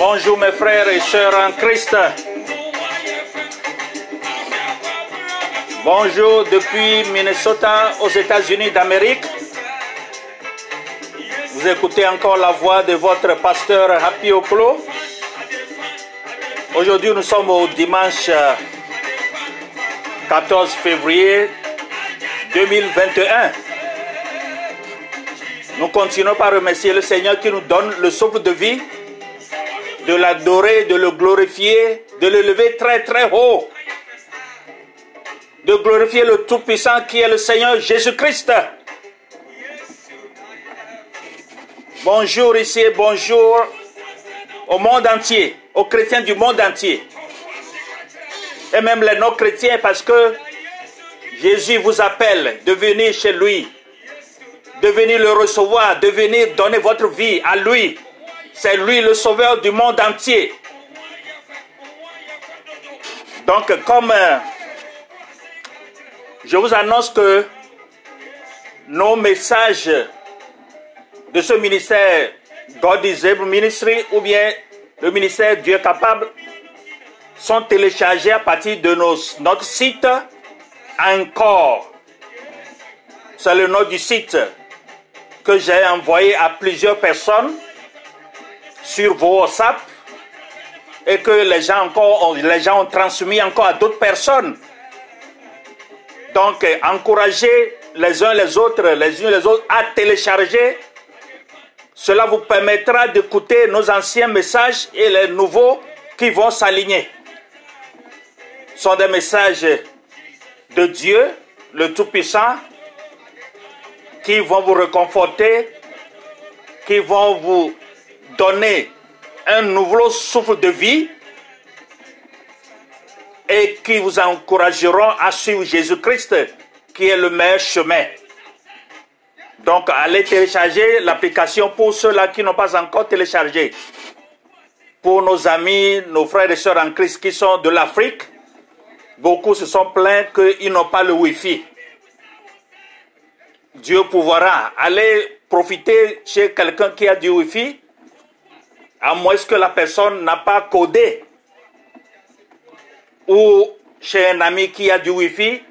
Bonjour mes frères et sœurs en Christ. Bonjour depuis Minnesota aux États-Unis d'Amérique. Vous écoutez encore la voix de votre pasteur Happy Oklo. Aujourd'hui, nous sommes au dimanche euh, 14 février 2021. Nous continuons par remercier le Seigneur qui nous donne le souffle de vie, de l'adorer, de le glorifier, de le lever très très haut, de glorifier le Tout-Puissant qui est le Seigneur Jésus-Christ. Bonjour ici, bonjour au monde entier, aux chrétiens du monde entier, et même les non-chrétiens parce que Jésus vous appelle de venir chez lui, de venir le recevoir, de venir donner votre vie à lui. C'est lui le sauveur du monde entier. Donc, comme euh, je vous annonce que nos messages de ce ministère God is Able Ministry ou bien le ministère Dieu capable sont téléchargés à partir de nos- notre site encore. C'est le nom du site que j'ai envoyé à plusieurs personnes sur vos WhatsApp et que les gens, encore, ont- les gens ont transmis encore à d'autres personnes. Donc, euh, encouragez les uns les autres, les uns les autres à télécharger. Cela vous permettra d'écouter nos anciens messages et les nouveaux qui vont s'aligner. Ce sont des messages de Dieu, le Tout-Puissant, qui vont vous réconforter, qui vont vous donner un nouveau souffle de vie et qui vous encourageront à suivre Jésus-Christ, qui est le meilleur chemin. Donc, allez télécharger l'application pour ceux-là qui n'ont pas encore téléchargé. Pour nos amis, nos frères et sœurs en Christ qui sont de l'Afrique, beaucoup se sont plaints qu'ils n'ont pas le Wi-Fi. Dieu pourra. Allez profiter chez quelqu'un qui a du Wi-Fi, à moins que la personne n'a pas codé. Ou chez un ami qui a du Wi-Fi,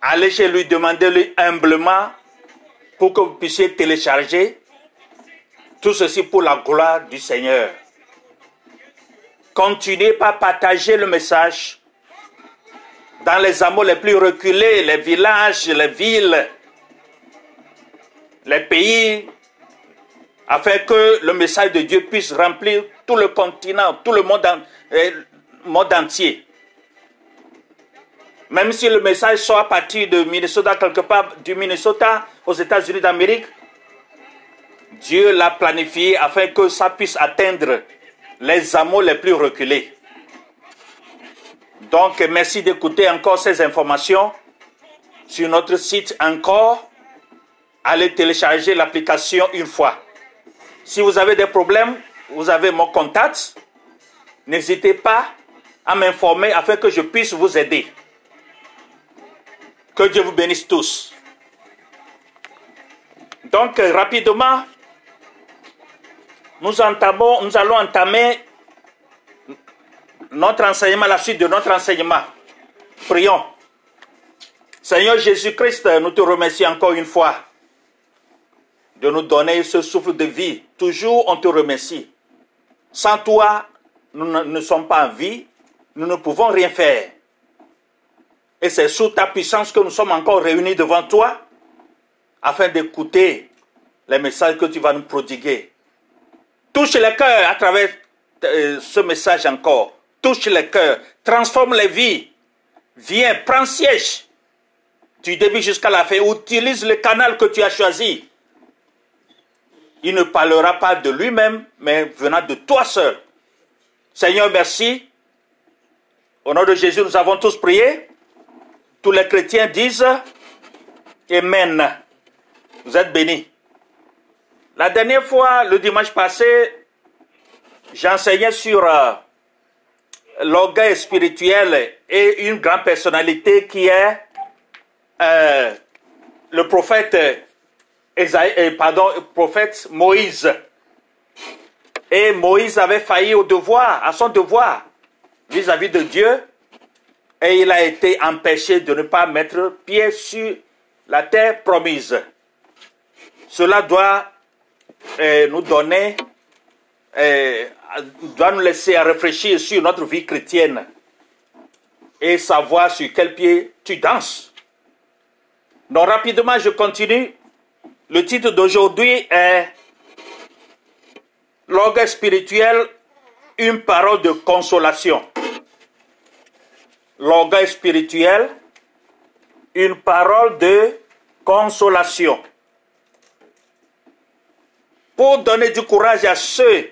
allez chez lui, demandez-lui humblement pour que vous puissiez télécharger tout ceci pour la gloire du Seigneur. Continuez par partager le message dans les hameaux les plus reculés, les villages, les villes, les pays, afin que le message de Dieu puisse remplir tout le continent, tout le monde, en- monde entier. Même si le message soit à partir de Minnesota, quelque part du Minnesota aux États-Unis d'Amérique, Dieu l'a planifié afin que ça puisse atteindre les hameaux les plus reculés. Donc, merci d'écouter encore ces informations sur notre site encore. Allez télécharger l'application une fois. Si vous avez des problèmes, vous avez mon contact. N'hésitez pas à m'informer afin que je puisse vous aider. Que Dieu vous bénisse tous. Donc, rapidement, nous, entamons, nous allons entamer notre enseignement, la suite de notre enseignement. Prions. Seigneur Jésus-Christ, nous te remercions encore une fois de nous donner ce souffle de vie. Toujours, on te remercie. Sans toi, nous ne, sommes pas en vie, nous ne pouvons rien faire. Et c'est sous ta puissance que nous sommes encore réunis devant toi afin d'écouter les messages que tu vas nous prodiguer. Touche les cœurs à travers euh, ce message encore. Touche les cœurs, transforme les vies. Viens, prends siège du début jusqu'à la fin. Utilise le canal que tu as choisi. Il ne parlera pas de lui-même, mais venant de toi seul. Seigneur, merci. Au nom de Jésus, nous avons tous prié. Tous les chrétiens disent Amen. Vous êtes bénis. La dernière fois, le dimanche passé, j'enseignais sur euh, l'orgueil spirituel et une grande personnalité qui est euh, le prophète, Esaïe- euh, pardon, prophète Moïse. Et Moïse avait failli au devoir, à son devoir vis-à-vis de Dieu, et il a été empêché de ne pas mettre pied sur la terre promise. Cela doit euh, nous donner, euh, doit nous laisser à réfléchir sur notre vie chrétienne et savoir sur quel pied tu danses. Donc rapidement, je continue. Le titre d'aujourd'hui est L'orgueil spirituel, une parole de consolation. L'orgueil spirituel, une parole de consolation. Pour donner du courage à ceux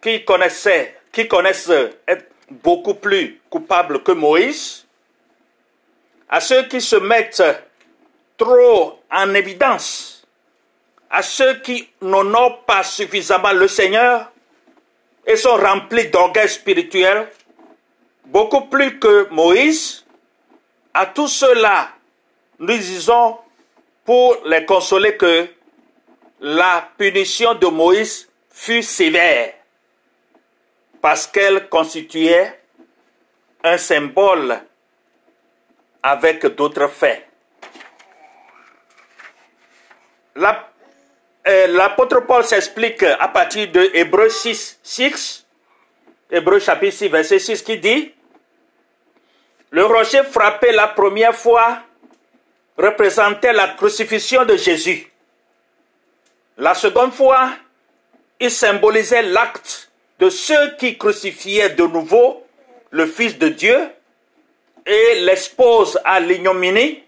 qui connaissaient, qui connaissent être beaucoup plus coupables que Moïse, à ceux qui se mettent trop en évidence, à ceux qui n'honorent pas suffisamment le Seigneur et sont remplis d'orgueil spirituel, beaucoup plus que Moïse, à tous ceux-là, nous disons pour les consoler que la punition de Moïse fut sévère parce qu'elle constituait un symbole avec d'autres faits. La- euh, L'apôtre Paul s'explique à partir de Hébreu 6, 6, Hébreu chapitre 6, verset 6, qui dit Le rocher frappé la première fois représentait la crucifixion de Jésus. La seconde fois, il symbolisait l'acte de ceux qui crucifiaient de nouveau le Fils de Dieu et l'exposent à l'ignominie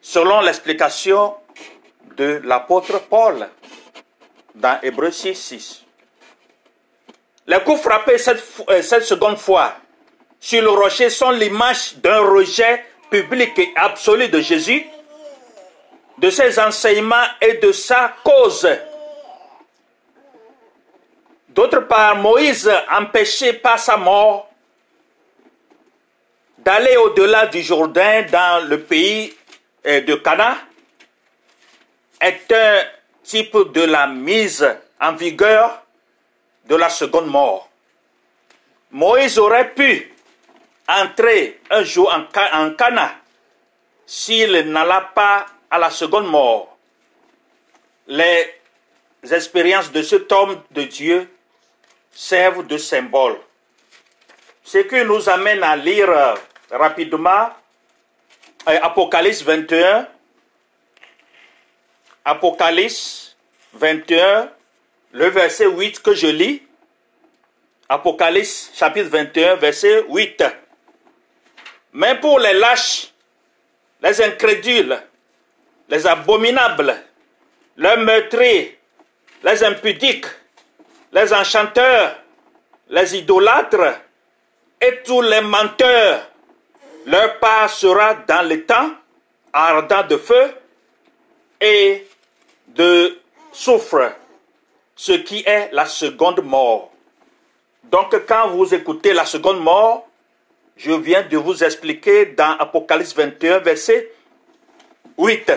selon l'explication de l'apôtre Paul dans Hébreu 6, 6. Les coups frappés cette, euh, cette seconde fois sur le rocher sont l'image d'un rejet public et absolu de Jésus, de ses enseignements et de sa cause. D'autre part, Moïse, empêché par sa mort d'aller au-delà du Jourdain dans le pays euh, de Cana, est un type de la mise en vigueur de la seconde mort. Moïse aurait pu entrer un jour en, Ca- en Cana s'il n'alla pas à la seconde mort. Les expériences de cet homme de Dieu servent de symbole. Ce qui nous amène à lire rapidement euh, Apocalypse 21. Apocalypse 21, le verset 8 que je lis. Apocalypse chapitre 21, verset 8. Mais pour les lâches, les incrédules, les abominables, les meurtriers, les impudiques, les enchanteurs, les idolâtres et tous les menteurs, leur part sera dans le temps ardent de feu et de soufre, ce qui est la seconde mort. Donc quand vous écoutez la seconde mort, je viens de vous expliquer dans Apocalypse 21, verset 8.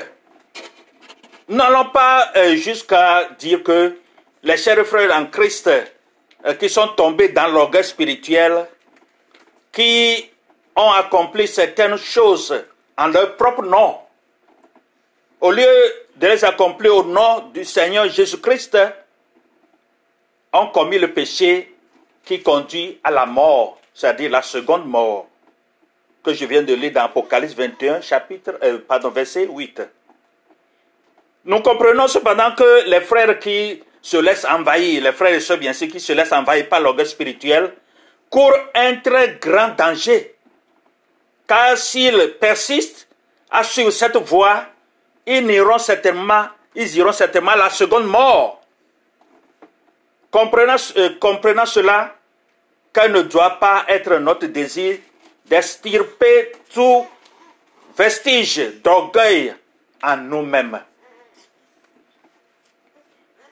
Nous n'allons pas euh, jusqu'à dire que les chers frères en Christ euh, qui sont tombés dans l'orgueil spirituel, qui ont accompli certaines choses en leur propre nom, au lieu de les accomplir au nom du Seigneur Jésus-Christ, ont commis le péché qui conduit à la mort, c'est-à-dire la seconde mort, que je viens de lire dans Apocalypse 21, chapitre, euh, pardon, verset 8. Nous comprenons cependant que les frères qui se laissent envahir, les frères et sœurs bien sûr qui se laissent envahir par l'orgueil spirituel, courent un très grand danger. Car s'ils persistent à suivre cette voie, ils iront certainement, la seconde mort. Comprenant, euh, comprenant cela, qu'il ne doit pas être notre désir d'extirper tout vestige d'orgueil en nous-mêmes.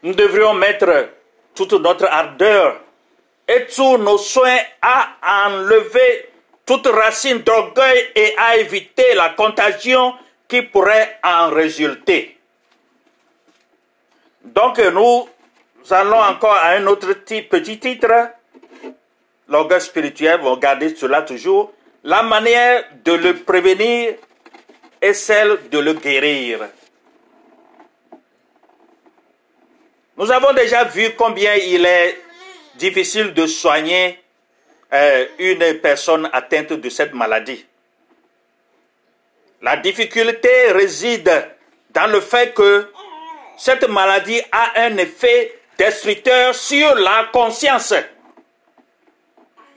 Nous devrions mettre toute notre ardeur et tous nos soins à enlever toute racine d'orgueil et à éviter la contagion qui pourrait en résulter. Donc nous allons encore à un autre petit titre, l'orgueil spirituel, vous regardez cela toujours, la manière de le prévenir est celle de le guérir. Nous avons déjà vu combien il est difficile de soigner euh, une personne atteinte de cette maladie. La difficulté réside dans le fait que cette maladie a un effet destructeur sur la conscience.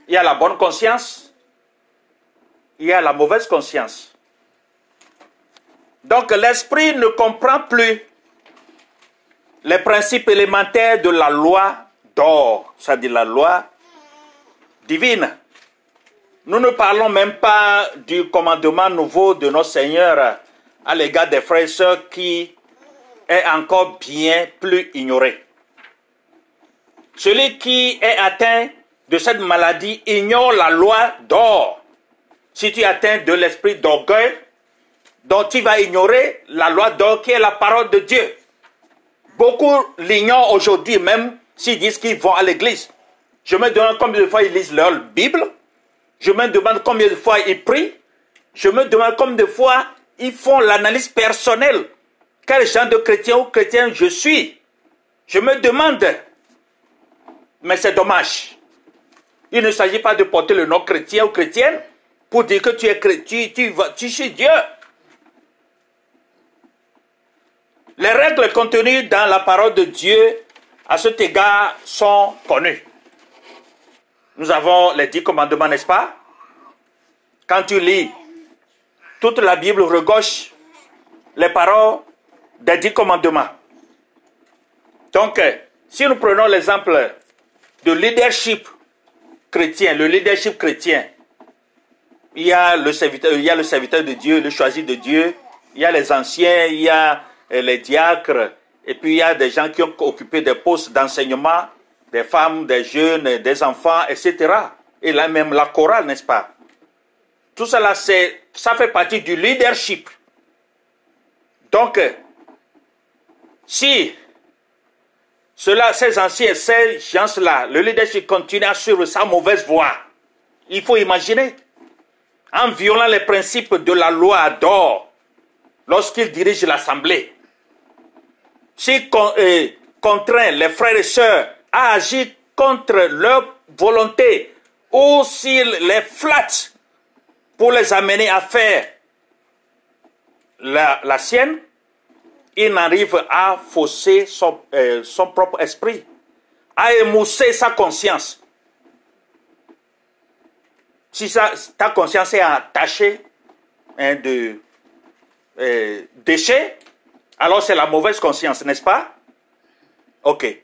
Il y a la bonne conscience, il y a la mauvaise conscience. Donc l'esprit ne comprend plus les principes élémentaires de la loi d'or, c'est-à-dire la loi divine. Nous ne parlons même pas du commandement nouveau de notre Seigneur à l'égard des frères et sœurs qui est encore bien plus ignoré. Celui qui est atteint de cette maladie ignore la loi d'or. Si tu es atteint de l'esprit d'orgueil, donc tu vas ignorer la loi d'or qui est la parole de Dieu. Beaucoup l'ignorent aujourd'hui, même s'ils disent qu'ils vont à l'église. Je me demande combien de fois ils lisent leur Bible. Je me demande combien de fois ils prient. Je me demande combien de fois ils font l'analyse personnelle. Quel genre de chrétien ou chrétien je suis Je me demande. Mais c'est dommage. Il ne s'agit pas de porter le nom chrétien ou chrétienne pour dire que tu es chrétien, tu, tu, tu Dieu. Les règles contenues dans la parole de Dieu à cet égard sont connues. Nous avons les dix commandements, n'est-ce pas? Quand tu lis toute la Bible regorge les paroles des dix commandements. Donc, si nous prenons l'exemple de leadership chrétien, le leadership chrétien, il y a le serviteur, il y a le serviteur de Dieu, le choisi de Dieu, il y a les anciens, il y a les diacres, et puis il y a des gens qui ont occupé des postes d'enseignement, des femmes, des jeunes, des enfants, etc. Et là même la chorale, n'est-ce pas? Tout cela, ça fait partie du leadership. Donc, si cela, ces anciens, ces gens-là, le leadership continue à suivre sa mauvaise voie, il faut imaginer, en violant les principes de la loi d'or, lorsqu'il dirige l'Assemblée, s'il euh, contraint les frères et sœurs à agir contre leur volonté ou s'il les flatte pour les amener à faire la, sienne, il n'arrive à fausser son, euh, son, propre esprit, à émousser sa conscience. Si ta conscience est attachée hein, de euh, déchets, alors c'est la mauvaise conscience, n'est-ce pas? Ok.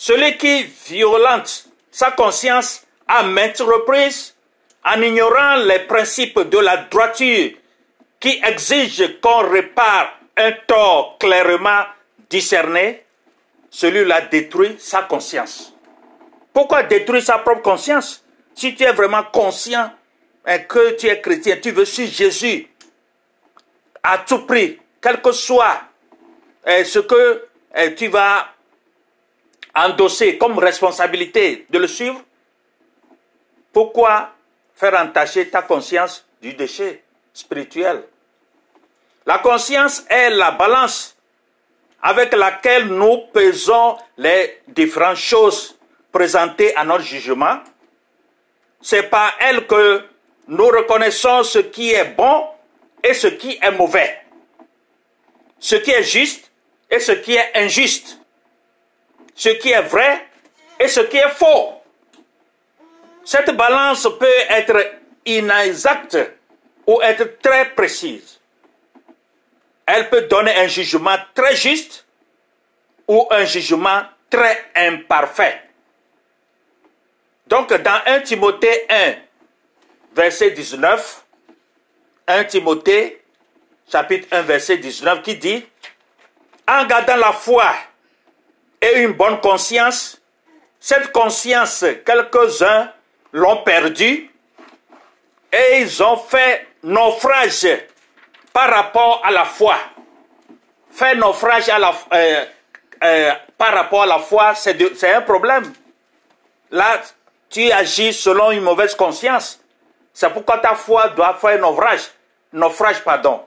Celui qui violente sa conscience à maintes reprises en ignorant les principes de la droiture qui exigent qu'on répare un tort clairement discerné, celui-là détruit sa conscience. Pourquoi détruire sa propre conscience? Si tu es vraiment conscient et que tu es chrétien, tu veux suivre Jésus à tout prix, quel que soit eh, ce que eh, tu vas endosser comme responsabilité de le suivre, pourquoi faire entacher ta conscience du déchet spirituel? La conscience est la balance avec laquelle nous pesons les différentes choses présentées à notre jugement. C'est par elle que nous reconnaissons ce qui est bon et ce qui est mauvais, ce qui est juste et ce qui est injuste, ce qui est vrai et ce qui est faux. Cette balance peut être inexacte ou être très précise. Elle peut donner un jugement très juste ou un jugement très imparfait. Donc dans 1 Timothée 1, verset 19, 1 Timothée chapitre 1, verset 19, qui dit, en gardant la foi et une bonne conscience, cette conscience, quelques-uns l'ont perdue et ils ont fait naufrage par rapport à la foi. Faire naufrage euh, euh, par rapport à la foi, c'est un problème. Là, tu agis selon une mauvaise conscience. C'est pourquoi ta foi doit faire naufrage. Naufrage, pardon.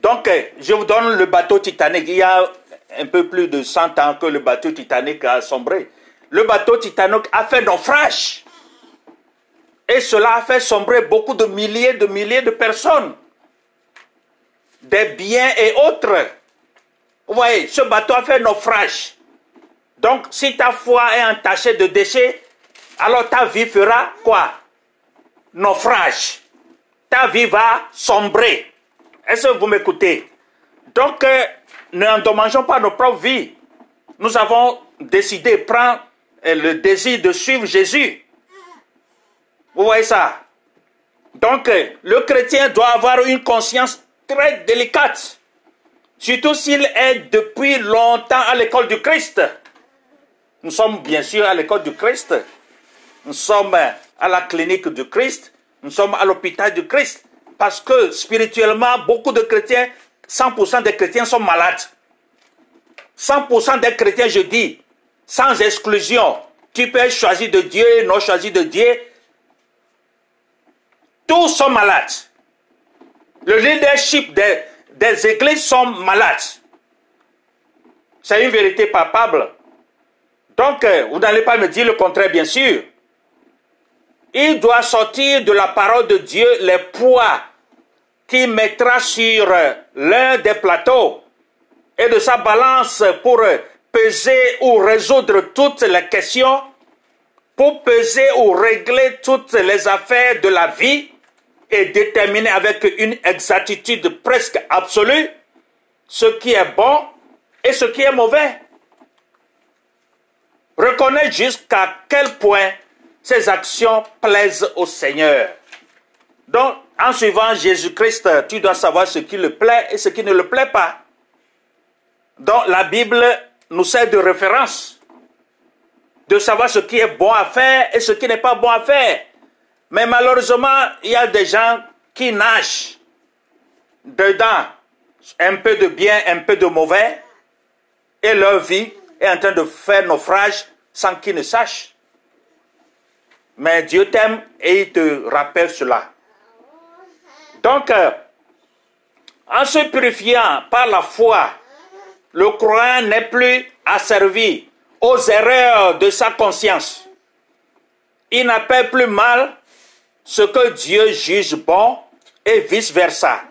Donc, euh, je vous donne le bateau Titanic. Il y a un peu plus de 100 ans que le bateau Titanic a sombré. Le bateau Titanic a fait naufrage. Et cela a fait sombrer beaucoup de milliers de milliers de personnes. Des biens et autres. Vous voyez, ce bateau a fait naufrage. Donc, si ta foi est entachée de déchets, alors ta vie fera quoi? Naufrage. Ta vie va sombrer. Est-ce que vous m'écoutez? Donc, euh, ne endommageons pas nos propres vies. Nous avons décidé, prendre euh, le désir de suivre Jésus. Vous voyez ça? Donc, euh, le chrétien doit avoir une conscience très délicate, surtout s'il est depuis longtemps à l'école du Christ. Nous sommes bien sûr à l'école du Christ. Nous sommes à la clinique du Christ. Nous sommes à l'hôpital du Christ. Parce que spirituellement, beaucoup de chrétiens, 100% des chrétiens sont malades. 100% des chrétiens, je dis, sans exclusion. Tu peux choisir de Dieu, non choisir de Dieu. Tous sont malades. Le leadership des, des églises sont malades. C'est une vérité palpable. Donc, euh, vous n'allez pas me dire le contraire, bien sûr. Il doit sortir de la parole de Dieu les poids qu'il mettra sur l'un des plateaux et de sa balance pour peser ou résoudre toutes les questions, pour peser ou régler toutes les affaires de la vie et déterminer avec une exactitude presque absolue ce qui est bon et ce qui est mauvais. Reconnaître jusqu'à quel point ces actions plaisent au Seigneur. Donc, en suivant Jésus-Christ, tu dois savoir ce qui le plaît et ce qui ne le plaît pas. Donc, la Bible nous sert de référence, de savoir ce qui est bon à faire et ce qui n'est pas bon à faire. Mais malheureusement, il y a des gens qui nagent dedans un peu de bien, un peu de mauvais, et leur vie est en train de faire naufrage sans qu'ils ne sachent. Mais Dieu t'aime et il te rappelle cela. Donc, euh, en se purifiant par la foi, le croyant n'est plus asservi aux erreurs de sa conscience. Il n'appelle plus mal ce que Dieu juge bon et vice-versa.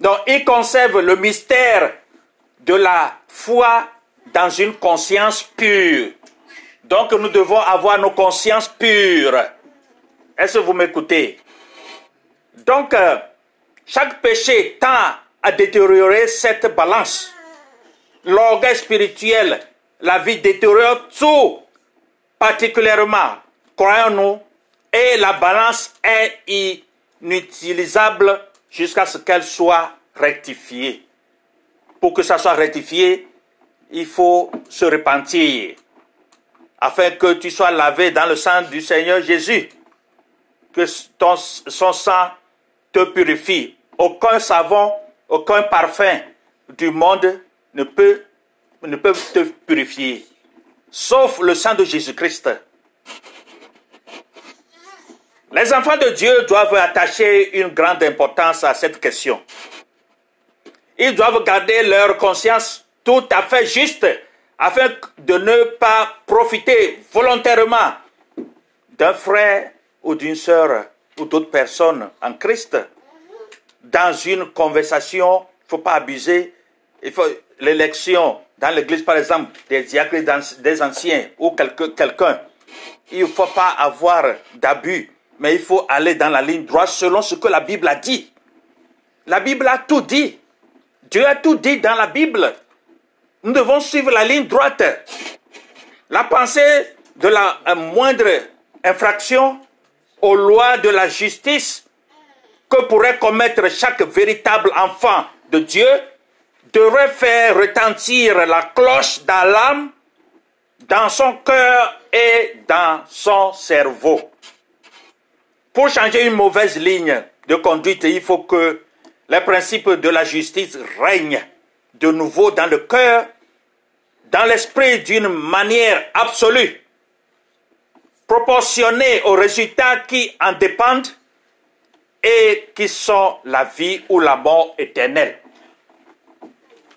Donc, il conserve le mystère de la foi dans une conscience pure. Donc, nous devons avoir nos consciences pures. Est-ce que vous m'écoutez? Donc, euh, chaque péché tend à détériorer cette balance. L'orgueil spirituel, la vie détériore tout, particulièrement, croyons-nous, et la balance est inutilisable jusqu'à ce qu'elle soit rectifiée. Pour que ça soit rectifié, il faut se repentir afin que tu sois lavé dans le sang du Seigneur Jésus, que ton, son sang te purifie. Aucun savon, aucun parfum du monde ne peut, ne peut te purifier, sauf le sang de Jésus-Christ. Les enfants de Dieu doivent attacher une grande importance à cette question. Ils doivent garder leur conscience tout à fait juste afin de ne pas profiter volontairement d'un frère ou d'une sœur ou d'autres personnes en Christ dans une conversation. Il ne faut pas abuser. Faut l'élection dans l'église, par exemple, des diacres, des anciens ou quelqu'un. Il ne faut pas avoir d'abus, mais il faut aller dans la ligne droite selon ce que la Bible a dit. La Bible a tout dit. Dieu a tout dit dans la Bible. Nous devons suivre la ligne droite. La pensée de la moindre infraction aux lois de la justice que pourrait commettre chaque véritable enfant de Dieu devrait faire retentir la cloche d'alarme dans son cœur et dans son cerveau. Pour changer une mauvaise ligne de conduite, il faut que les principes de la justice règnent de nouveau dans le cœur, dans l'esprit d'une manière absolue, proportionnée aux résultats qui en dépendent et qui sont la vie ou la mort éternelle.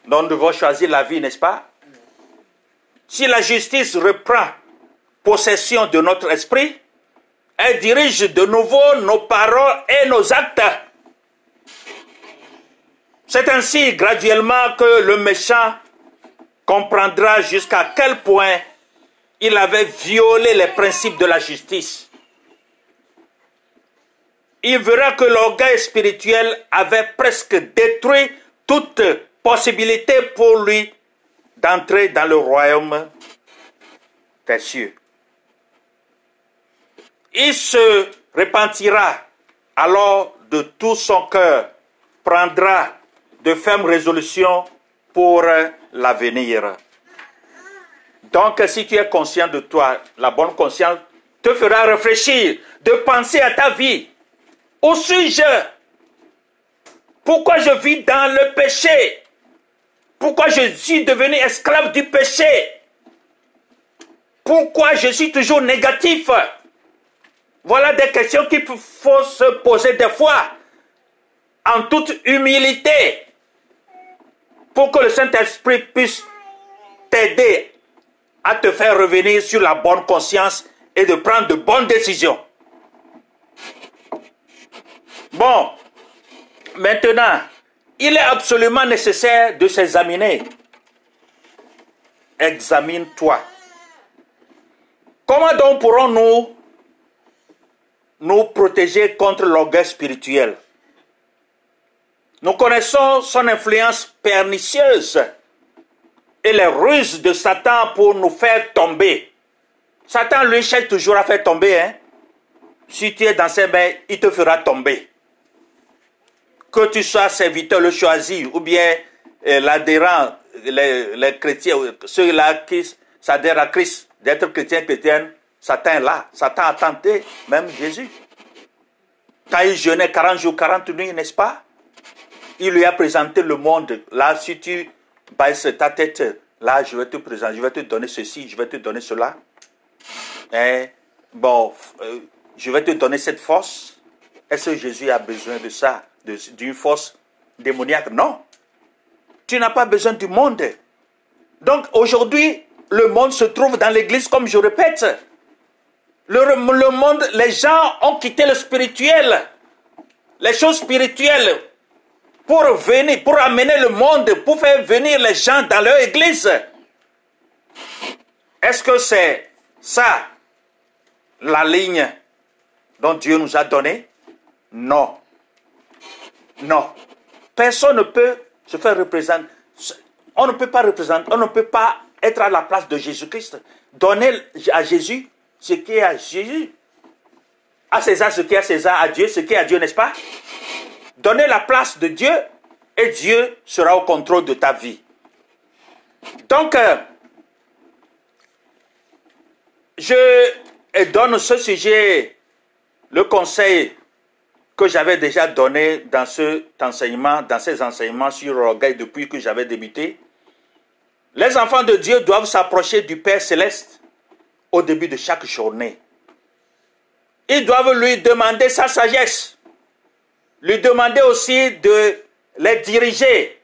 Nous devons choisir la vie, n'est-ce pas? Si la justice reprend possession de notre esprit, elle dirige de nouveau nos paroles et nos actes. C'est ainsi graduellement que le méchant comprendra jusqu'à quel point il avait violé les principes de la justice. Il verra que l'orgueil spirituel avait presque détruit toute possibilité pour lui d'entrer dans le royaume des cieux. Il se repentira alors de tout son cœur, prendra de fermes résolutions pour l'avenir. Donc, si tu es conscient de toi, la bonne conscience te fera réfléchir, de penser à ta vie, au sujet. Pourquoi je vis dans le péché? Pourquoi je suis devenu esclave du péché? Pourquoi je suis toujours négatif? Voilà des questions qu'il faut se poser des fois, en toute humilité pour que le Saint-Esprit puisse t'aider à te faire revenir sur la bonne conscience et de prendre de bonnes décisions. Bon, maintenant, il est absolument nécessaire de s'examiner. Examine-toi. Comment donc pourrons-nous nous protéger contre l'orgueil spirituel? Nous connaissons son influence pernicieuse et les ruses de Satan pour nous faire tomber. Satan lui cherche toujours à faire tomber. Hein? Si tu es dans ses mains, il te fera tomber. Que tu sois serviteur, le choisi, ou bien euh, l'adhérent, les, chrétiens, ceux-là qui s'adhèrent à Christ, d'être chrétien, chrétienne, Satan est là. Satan a tenté même Jésus. Quand il jeûnait 40 jours, 40 nuits, n'est-ce pas? Il lui a présenté le monde. Là, si tu baisses ta tête, là, je vais te présenter, je vais te donner ceci, je vais te donner cela. Et, bon, euh, je vais te donner cette force. Est-ce que Jésus a besoin de ça, d'une force démoniaque? Non. Tu n'as pas besoin du monde. Donc aujourd'hui, le monde se trouve dans l'église, comme je répète. Le, le monde, les gens ont quitté le spirituel. Les choses spirituelles pour venir, pour amener le monde, pour faire venir les gens dans leur église. Est-ce que c'est ça la ligne dont Dieu nous a donné Non. Non. Personne ne peut se faire représenter. On ne peut pas représenter, on ne peut pas être à la place de Jésus-Christ. Donner à Jésus ce qui est à Jésus. À César ce qui est à César, à Dieu ce qui est à Dieu, n'est-ce pas? Donner la place de Dieu et Dieu sera au contrôle de ta vie. Donc, euh, je donne ce sujet, le conseil que j'avais déjà donné dans cet enseignement, dans ces enseignements sur l'orgueil depuis que j'avais débuté. Les enfants de Dieu doivent s'approcher du Père céleste au début de chaque journée. ils doivent lui demander sa sagesse, lui demander aussi de les diriger.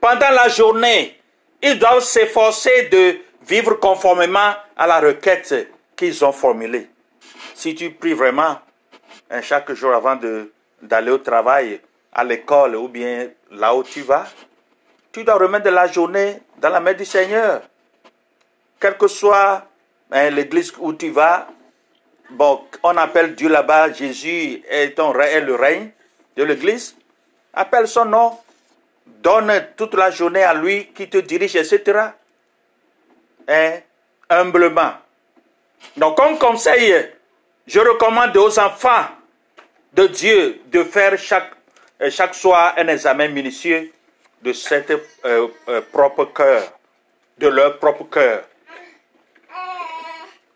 Pendant la journée, ils doivent s'efforcer de vivre conformément à la requête qu'ils ont formulée. Si tu pries vraiment hein, chaque jour avant d'aller au travail, à l'école ou bien là où tu vas, tu dois remettre la journée dans la main du Seigneur. Quelle que soit hein, l'église où tu vas, bon, on appelle Dieu là-bas, Jésus est, est le règne de l'église, appelle son nom, donne toute la journée à lui qui te dirige, etc. Hein, humblement. Donc, comme conseil, je recommande aux enfants de Dieu de faire chaque, euh, soir un examen minutieux de euh, euh, propre cœur, de leur propre cœur.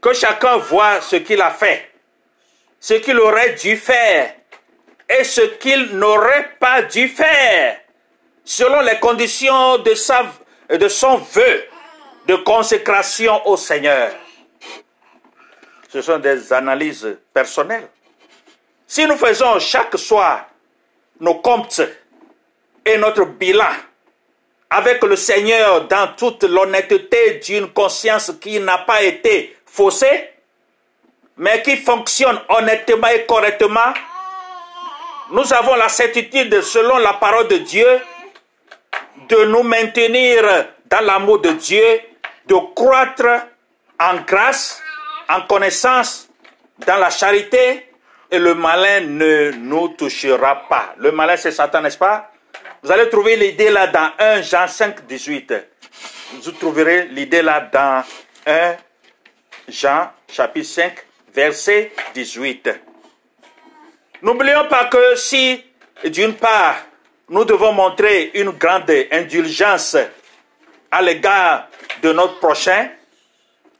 Que chacun voit ce qu'il a fait, ce qu'il aurait dû faire et ce qu'il n'aurait pas dû faire, selon les conditions de, sa, de son vœu de consécration au Seigneur. Ce sont des analyses personnelles. Si nous faisons chaque soir nos comptes et notre bilan avec le Seigneur dans toute l'honnêteté d'une conscience qui n'a pas été faussée, mais qui fonctionne honnêtement et correctement, nous avons la certitude, selon la parole de Dieu, de nous maintenir dans l'amour de Dieu, de croître en grâce, en connaissance, dans la charité, et le malin ne nous touchera pas. Le malin, c'est Satan, n'est-ce pas? Vous allez trouver l'idée là dans 1 Jean 5, 18. Vous trouverez l'idée là dans 1 Jean chapitre 5, verset 18. N'oublions pas que si, d'une part, nous devons montrer une grande indulgence à l'égard de notre prochain,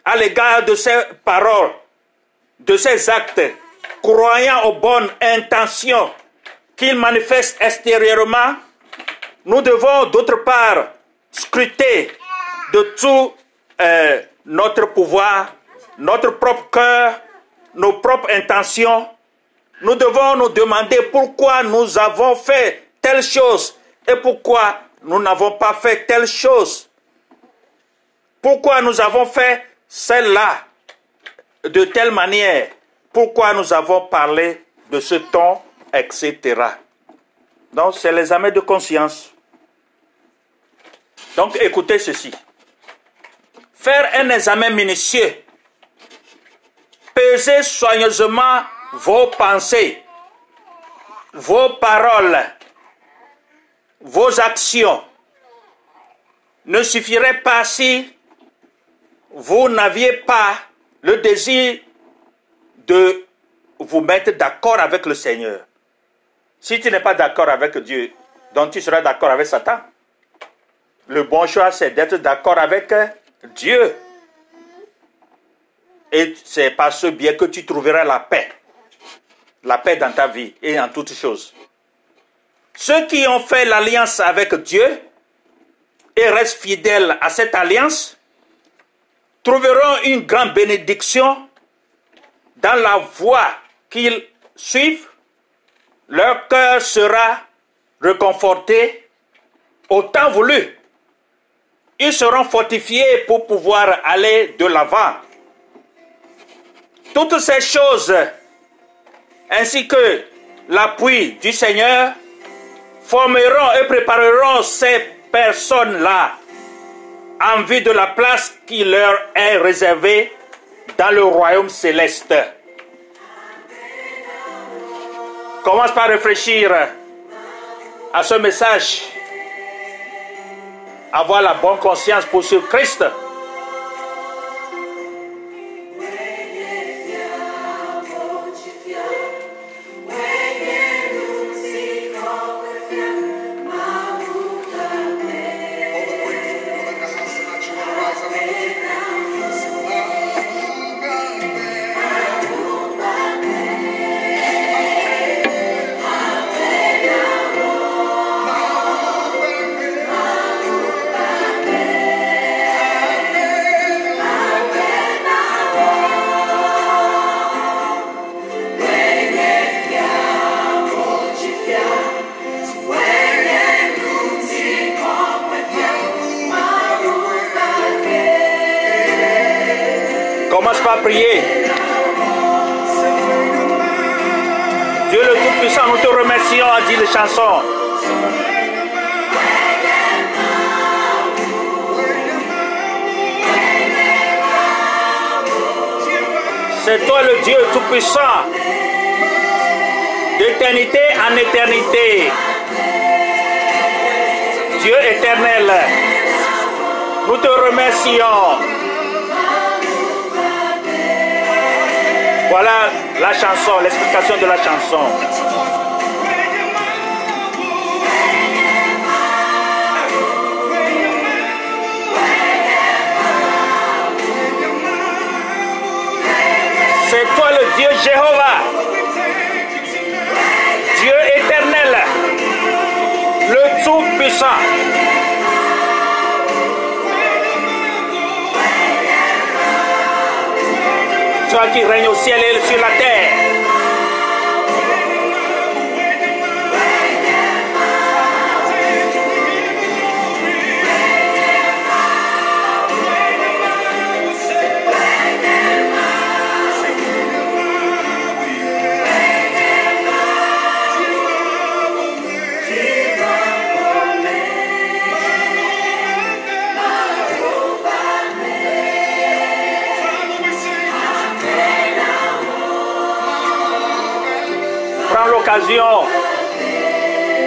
à l'égard de ses paroles, de ses actes, croyant aux bonnes intentions qu'il manifeste extérieurement, nous devons d'autre part scruter de tout euh, notre pouvoir, notre propre cœur, nos propres intentions. Nous devons nous demander pourquoi nous avons fait telle chose et pourquoi nous n'avons pas fait telle chose. Pourquoi nous avons fait celle-là de telle manière? Pourquoi nous avons parlé de ce ton, etc. Donc, c'est l'examen de conscience. Donc, écoutez ceci. Faire un examen minutieux. Pesez soigneusement vos pensées, vos paroles, vos actions. Ne suffirait pas si vous n'aviez pas le désir de vous mettre d'accord avec le Seigneur. Si tu n'es pas d'accord avec Dieu, donc tu seras d'accord avec Satan. Le bon choix, c'est d'être d'accord avec Dieu. Et c'est par ce biais que tu trouveras la paix. La paix dans ta vie et en toutes choses. Ceux qui ont fait l'alliance avec Dieu et restent fidèles à cette alliance trouveront une grande bénédiction dans la voie qu'ils suivent. Leur cœur sera réconforté au temps voulu. Ils seront fortifiés pour pouvoir aller de l'avant. Toutes ces choses, ainsi que l'appui du Seigneur, formeront et prépareront ces personnes-là en vue de la place qui leur est réservée dans le royaume céleste. Commence par réfléchir à ce message. Avoir la bonne conscience pour ce Christ. C'est toi le Dieu Tout-Puissant, d'éternité en éternité. Dieu éternel, nous te remercions. Voilà la chanson, l'explication de la chanson. Dieu Jéhovah, Dieu éternel, le Tout-Puissant. Toi qui règne au ciel et sur la terre.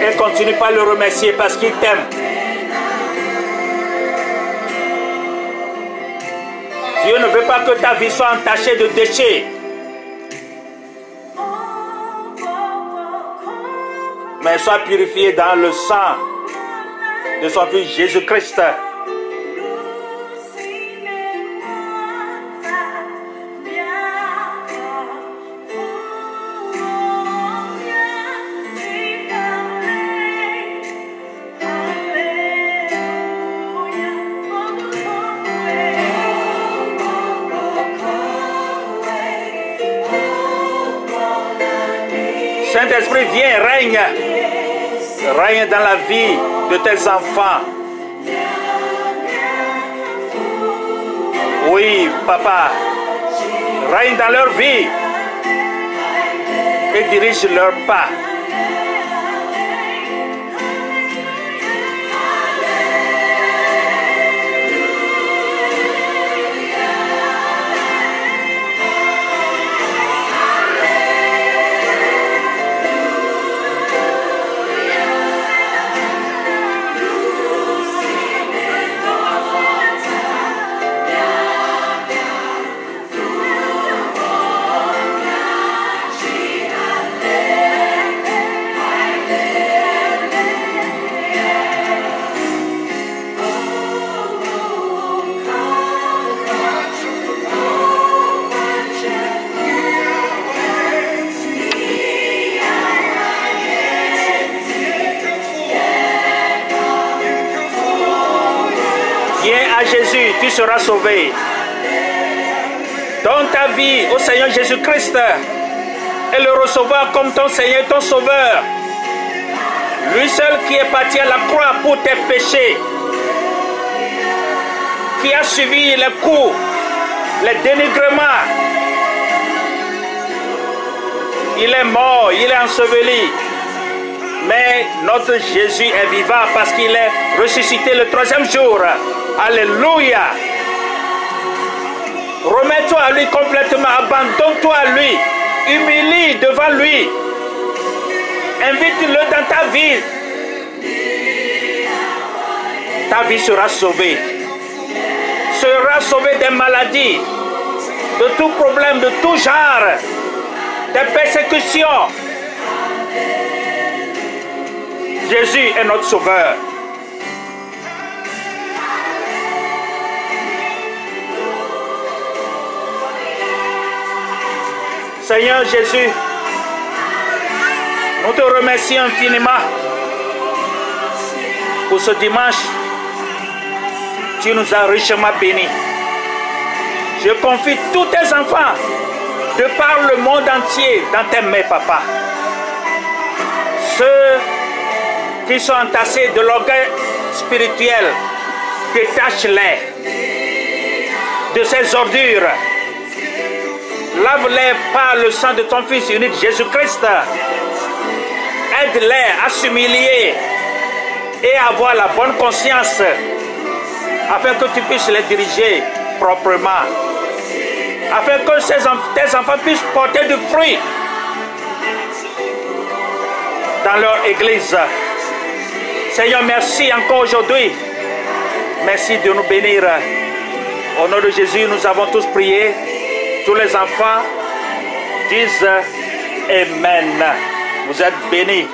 Et continue pas le remercier parce qu'il t'aime. Dieu ne veut pas que ta vie soit entachée de déchets. Mais sois purifiée dans le sang de son Fils Jésus-Christ. De tes enfants. Oui, papa. Règne dans leur vie. Et dirige leurs pas. Seras sauvé. Donne ta vie au Seigneur Jésus-Christ et le recevoir comme ton Seigneur ton Sauveur. Lui seul qui est parti à la croix pour tes péchés, qui a suivi les coups, les dénigrements. Il est mort, il est enseveli. Mais notre Jésus est vivant parce qu'il est ressuscité le troisième jour. Alléluia. Remets-toi à lui complètement, abandonne-toi à lui, humilie devant lui. Invite-le dans ta vie. Ta vie sera sauvée. Sera sauvée des maladies, de tout problème, de tout genre, des persécutions. Jésus est notre sauveur. Seigneur Jésus, nous te remercions infiniment pour ce dimanche. Tu nous as richement bénis. Je confie tous tes enfants de par le monde entier dans tes mains, papa. Ceux qui sont entassés de l'orgueil spirituel, détache-les de ces ordures Lave-les par le sang de ton Fils unique Jésus-Christ. Aide-les à s'humilier et à avoir la bonne conscience afin que tu puisses les diriger proprement. Afin que ces tes enfants puissent porter du fruit dans leur église. Seigneur, merci encore aujourd'hui. Merci de nous bénir. Au nom de Jésus, nous avons tous prié. Tous les enfants disent Amen. Vous êtes bénis.